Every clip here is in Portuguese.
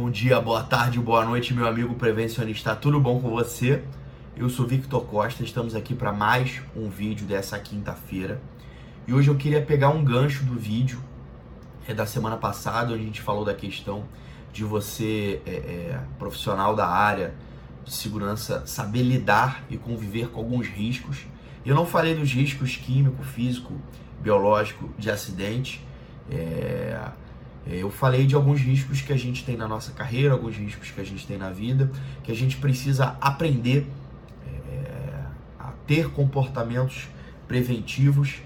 Bom dia, boa tarde, boa noite, meu amigo prevencionista. Tudo bom com você? Eu sou Victor Costa, estamos aqui para mais um vídeo dessa quinta-feira. E hoje eu queria pegar um gancho do vídeo é da semana passada, onde a gente falou da questão de você, é, é, profissional da área de segurança, saber lidar e conviver com alguns riscos. Eu não falei dos riscos químico, físico, biológico de acidente. É, eu falei de alguns riscos que a gente tem na nossa carreira, alguns riscos que a gente tem na vida, que a gente precisa aprender é, a ter comportamentos preventivos,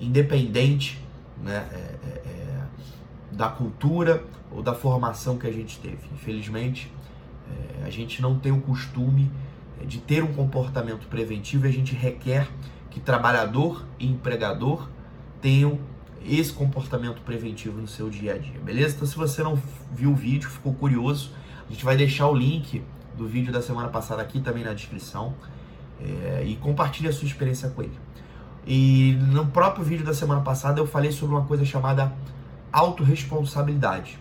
independente né, é, é, é, da cultura ou da formação que a gente teve. Infelizmente, é, a gente não tem o costume de ter um comportamento preventivo e a gente requer que trabalhador e empregador tenham esse comportamento preventivo no seu dia a dia, beleza? Então, se você não viu o vídeo, ficou curioso, a gente vai deixar o link do vídeo da semana passada aqui também na descrição é, e compartilhe a sua experiência com ele. E no próprio vídeo da semana passada eu falei sobre uma coisa chamada autorresponsabilidade.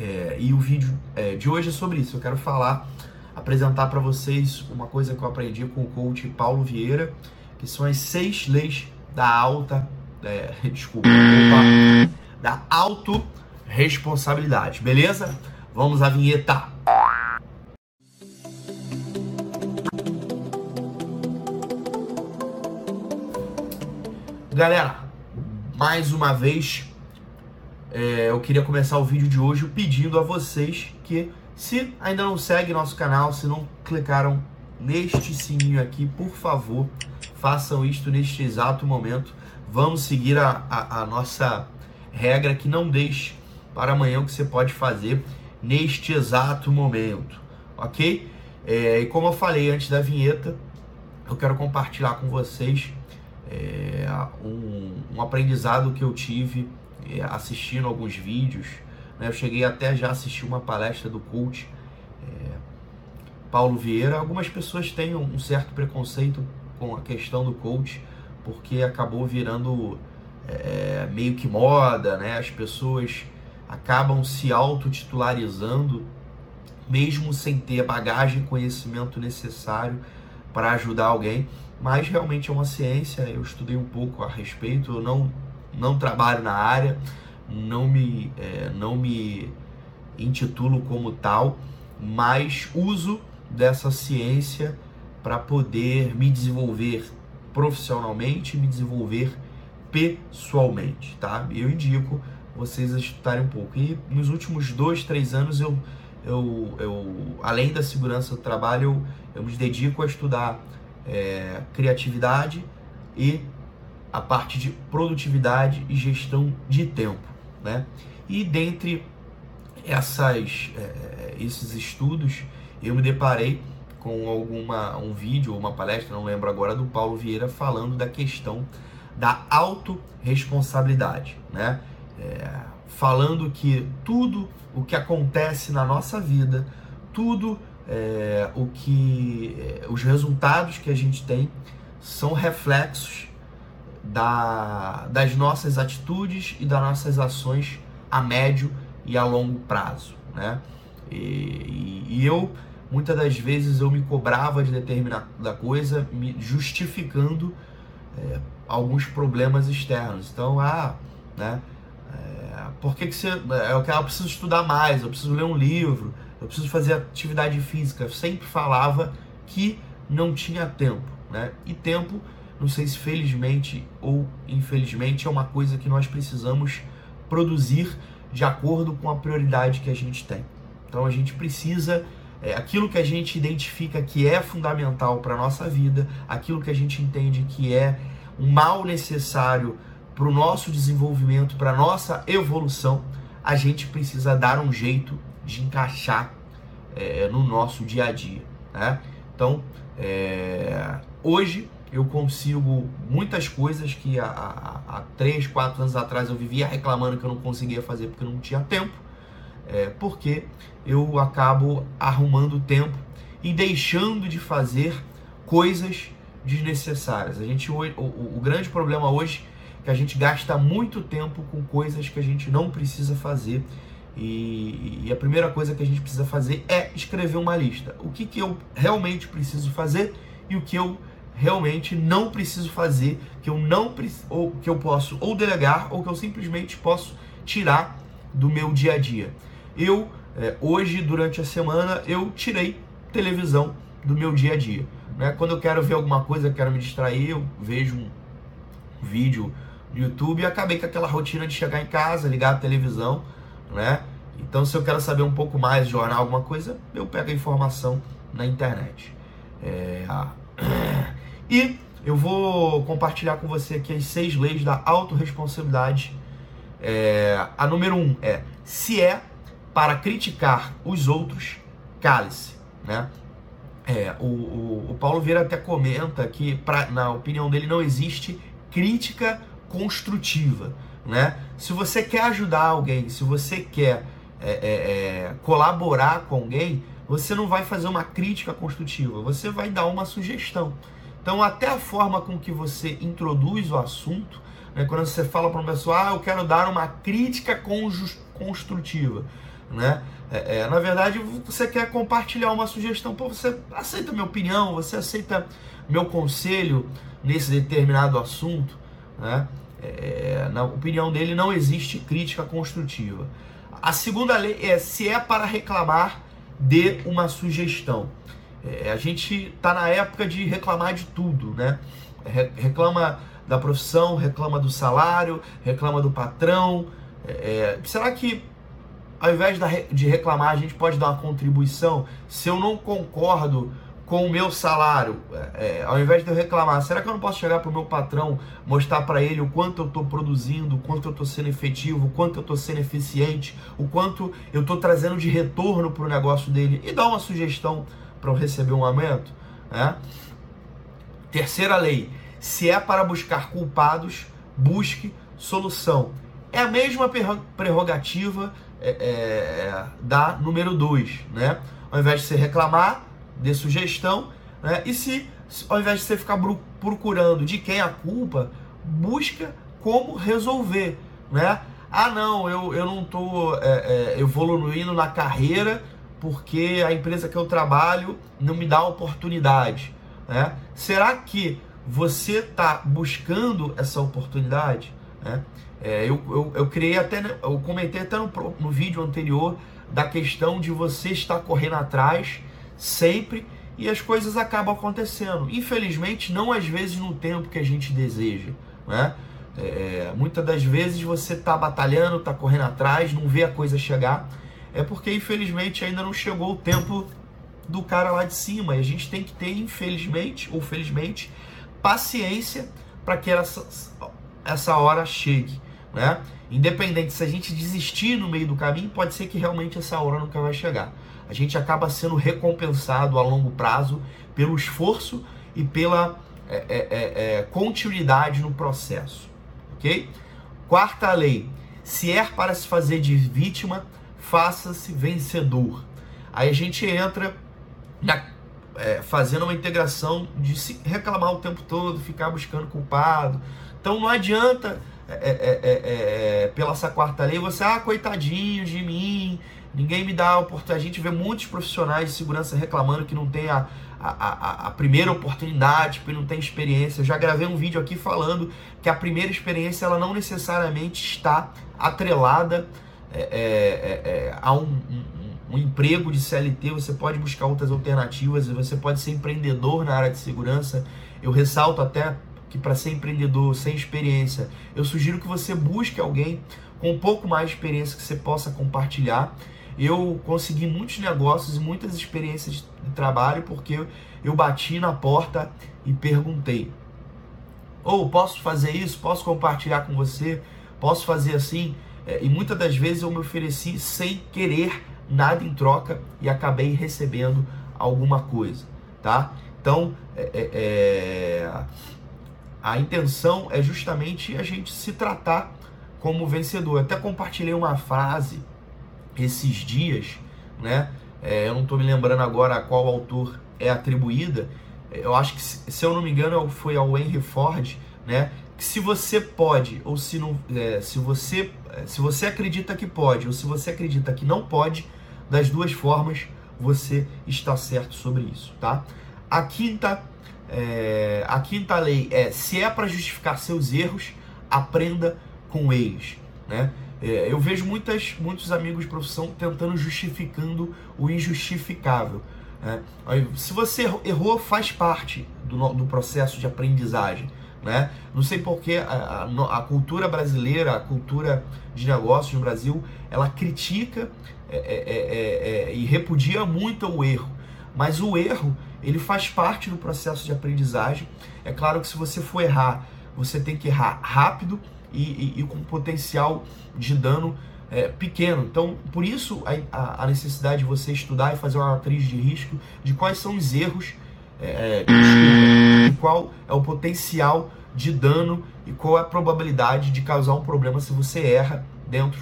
É, e o vídeo é, de hoje é sobre isso. Eu quero falar, apresentar para vocês uma coisa que eu aprendi com o coach Paulo Vieira, que são as seis leis da alta é, desculpa, opa, da autorresponsabilidade, beleza? Vamos à vinheta. Galera, mais uma vez, é, eu queria começar o vídeo de hoje pedindo a vocês que, se ainda não segue nosso canal, se não clicaram neste sininho aqui, por favor, façam isto neste exato momento Vamos seguir a, a, a nossa regra que não deixe para amanhã o que você pode fazer neste exato momento, ok? É, e como eu falei antes da vinheta, eu quero compartilhar com vocês é, um, um, aprendizado que eu tive é, assistindo alguns vídeos. Né? Eu cheguei até já a assistir uma palestra do coach é, Paulo Vieira. Algumas pessoas têm um certo preconceito com a questão do coach, porque acabou virando é, meio que moda, né? As pessoas acabam se autotitularizando, mesmo sem ter a bagagem e conhecimento necessário para ajudar alguém. Mas realmente é uma ciência, eu estudei um pouco a respeito, eu não, não trabalho na área, não me, é, não me intitulo como tal, mas uso dessa ciência para poder me desenvolver profissionalmente e me desenvolver pessoalmente, tá? Eu indico vocês a estudarem um pouco. E nos últimos dois, três anos eu, eu, eu além da segurança do trabalho, eu, eu me dedico a estudar é, criatividade e a parte de produtividade e gestão de tempo, né? E dentre essas, é, esses estudos, eu me deparei com alguma um vídeo ou uma palestra, não lembro agora, do Paulo Vieira falando da questão da autorresponsabilidade, né? É, falando que tudo o que acontece na nossa vida, tudo é, o que é, os resultados que a gente tem são reflexos da, das nossas atitudes e das nossas ações a médio e a longo prazo, né? E, e, e eu muitas das vezes eu me cobrava de determinada coisa, me justificando é, alguns problemas externos. Então, ah, né? É, por que, que você. É, eu, eu preciso estudar mais, eu preciso ler um livro, eu preciso fazer atividade física. Eu sempre falava que não tinha tempo, né? E tempo, não sei se felizmente ou infelizmente, é uma coisa que nós precisamos produzir de acordo com a prioridade que a gente tem. Então a gente precisa é, aquilo que a gente identifica que é fundamental para a nossa vida, aquilo que a gente entende que é um mal necessário para o nosso desenvolvimento, para a nossa evolução, a gente precisa dar um jeito de encaixar é, no nosso dia a dia. Né? Então, é, hoje eu consigo muitas coisas que há, há, há 3, 4 anos atrás eu vivia reclamando que eu não conseguia fazer porque não tinha tempo é, porque eu acabo arrumando tempo e deixando de fazer coisas desnecessárias. A gente, o, o, o grande problema hoje é que a gente gasta muito tempo com coisas que a gente não precisa fazer E, e, a primeira coisa que a gente precisa fazer é escrever uma lista. O que, que eu realmente preciso fazer e o que eu realmente não preciso fazer, que eu não ou que eu posso ou delegar ou que eu simplesmente posso tirar do meu dia a dia. Eu é, hoje durante a semana eu tirei televisão do meu dia a dia. Né? Quando eu quero ver alguma coisa, quero me distrair, eu vejo um vídeo no YouTube e acabei com aquela rotina de chegar em casa, ligar a televisão, né? Então, se eu quero saber um pouco mais, jornal, alguma coisa, eu pego a informação na internet. É... E eu vou compartilhar com você aqui as seis leis da autorresponsabilidade. É... A número um é: se é para criticar os outros, cale-se, né? É, o, o, o, Paulo Vieira até comenta que, pra, na opinião dele, não existe crítica construtiva. Né? Se você quer ajudar alguém, se você quer é, é, é, colaborar com alguém, você não vai fazer uma crítica construtiva, você vai dar uma sugestão. Então, até a forma com que você introduz o assunto, né, quando você fala para uma pessoa, ah, eu quero dar uma crítica construtiva, né? É, é, na verdade, você quer compartilhar uma sugestão, pô, você aceita minha opinião, você aceita meu conselho nesse determinado assunto, né? É, na opinião dele, não existe crítica construtiva. A segunda lei é se é para reclamar de uma sugestão. É, a gente está na época de reclamar de tudo, né? Reclama da profissão, reclama do salário, reclama do patrão. É, é será que ao invés de reclamar, a gente pode dar uma contribuição. Se eu não concordo com o meu salário, é, é ao invés de eu reclamar, será que eu não posso chegar para o meu patrão, mostrar para ele o quanto eu estou produzindo, o quanto eu estou sendo efetivo, o quanto eu estou sendo eficiente, o quanto eu estou trazendo de retorno para o negócio dele e dar uma sugestão para eu receber um aumento? Né? Terceira lei: se é para buscar culpados, busque solução. É a mesma prerrogativa é, é, da número 2, né? Ao invés de você reclamar, dê sugestão, né? E se, ao invés de você ficar procurando de quem é a culpa, busca como resolver, né? Ah, não, eu, eu não estou é, é, evoluindo na carreira porque a empresa que eu trabalho não me dá oportunidade, né? Será que você está buscando essa oportunidade? Né? É, eu, eu, eu, criei até, eu comentei até no, no vídeo anterior da questão de você estar correndo atrás sempre e as coisas acabam acontecendo. Infelizmente, não às vezes no tempo que a gente deseja. Né? É, muitas das vezes você está batalhando, está correndo atrás, não vê a coisa chegar. É porque infelizmente ainda não chegou o tempo do cara lá de cima. E a gente tem que ter, infelizmente ou felizmente, paciência para que essa, essa hora chegue né? Independente se a gente desistir no meio do caminho, pode ser que realmente essa hora nunca vai chegar. A gente acaba sendo recompensado a longo prazo pelo esforço e pela é, é, é, é continuidade no processo, ok? Quarta lei: se é para se fazer de vítima, faça-se vencedor. Aí a gente entra na, é, fazendo uma integração de se reclamar o tempo todo, ficar buscando culpado. Então não adianta é é, é, é, é, pela essa quarta lei, você, ah, coitadinho de mim, ninguém me dá oportunidade. A gente vê muitos profissionais de segurança reclamando que não tem a, a, a, a, primeira oportunidade, porque não tem experiência. Eu já gravei um vídeo aqui falando que a primeira experiência ela não necessariamente está atrelada é, a um, um, um, emprego de CLT. Você pode buscar outras alternativas, você pode ser empreendedor na área de segurança. Eu ressalto até que para ser empreendedor sem experiência, eu sugiro que você busque alguém com um pouco mais de experiência que você possa compartilhar. Eu consegui muitos negócios e muitas experiências de trabalho porque eu bati na porta e perguntei: ou oh, posso fazer isso? Posso compartilhar com você? Posso fazer assim? É, e muitas das vezes eu me ofereci sem querer nada em troca e acabei recebendo alguma coisa, tá? Então, é, é, é a intenção é justamente a gente se tratar como vencedor. Eu até compartilhei uma frase esses dias, né? É, eu não estou me lembrando agora a qual autor é atribuída. Eu acho que, se eu não me engano, foi ao Henry Ford, né? que se você pode ou se não, é, se você se você acredita que pode ou se você acredita que não pode, das duas formas você está certo sobre isso, tá? A quinta é, a quinta lei é se é para justificar seus erros, aprenda com eles, né? É, eu vejo muitas, muitos amigos de profissão tentando justificando o injustificável. Né? Se você errou, faz parte do, do processo de aprendizagem. Né? Não sei porque a, a, a, cultura brasileira, a cultura de negócios no Brasil, ela critica é, é, é, é, e repudia muito o erro. Mas o erro, ele faz parte do processo de aprendizagem. É claro que se você for errar, você tem que errar rápido e, e, e com potencial de dano é, pequeno. Então, por isso a, a, necessidade de você estudar e fazer uma matriz de risco de quais são os erros, é, é qual é o potencial de dano e qual é a probabilidade de causar um problema se você erra dentro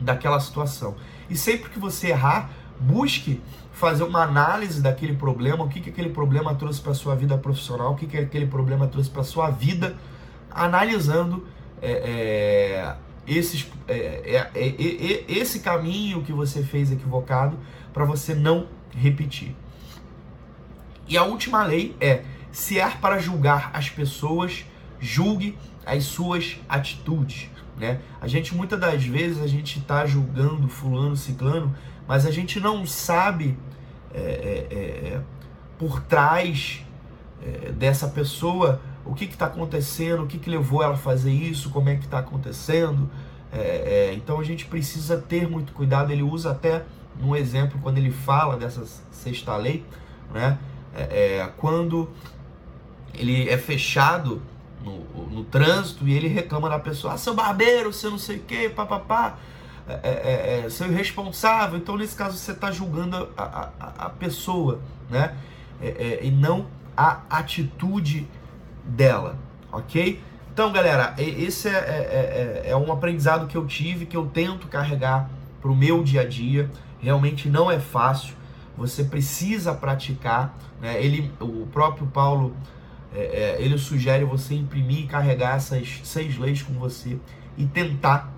daquela situação. E sempre que você errar, busque fazer uma análise daquele problema, o que, que aquele problema trouxe para sua vida profissional, o que, que aquele problema trouxe para sua vida, analisando é, é, esses, é, é, é esse caminho que você fez equivocado para você não repetir. E a última lei é: se é para julgar as pessoas, julgue as suas atitudes. Né? A gente muitas das vezes a gente está julgando fulano, ciclano, mas a gente não sabe é, por trás dessa pessoa o que está acontecendo, o que, que levou ela a fazer isso, como é que está acontecendo. É, é, então a gente precisa ter muito cuidado. Ele usa até no exemplo quando ele fala dessa sexta lei, né? É, é quando ele é fechado no, no, trânsito e ele reclama da pessoa, ah, seu barbeiro, seu não sei o que, papapá, é, é, é, seu irresponsável. Então nesse caso você está julgando a, a, a, pessoa, né? É, e não a atitude dela, ok? Então, galera, esse é, é, é, é um aprendizado que eu tive, que eu tento carregar para o meu dia a dia. Realmente não é fácil, você precisa praticar. Né? Ele, o próprio Paulo, é, é, ele sugere você imprimir e carregar essas seis leis com você e tentar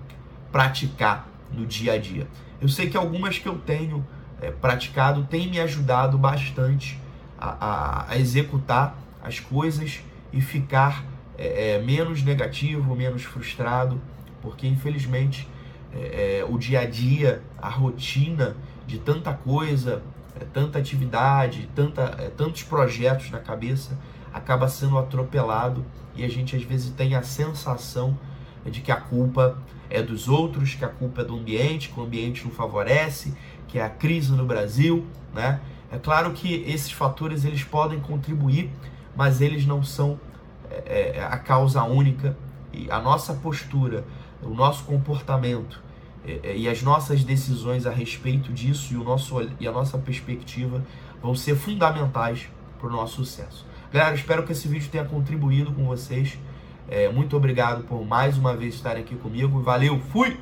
praticar no dia a dia. Eu sei que algumas que eu tenho é, praticado têm me ajudado bastante a, a, a executar as coisas e ficar é, é, menos negativo, menos frustrado, porque infelizmente é, o dia a dia, a rotina de tanta coisa, tanta atividade, tanta, tantos projetos na cabeça acaba sendo atropelado e a gente às vezes tem a sensação de que a culpa é dos outros, que a culpa é do ambiente, que o ambiente não favorece, que é a crise no Brasil, né? É claro que esses fatores eles podem contribuir mas eles não são é, é, a causa única. E a nossa postura, o nosso comportamento é, é, e as nossas decisões a respeito disso e, o nosso, e a nossa perspectiva vão ser fundamentais para o nosso sucesso. Galera, espero que esse vídeo tenha contribuído com vocês. É, muito obrigado por mais uma vez estarem aqui comigo. Valeu, fui!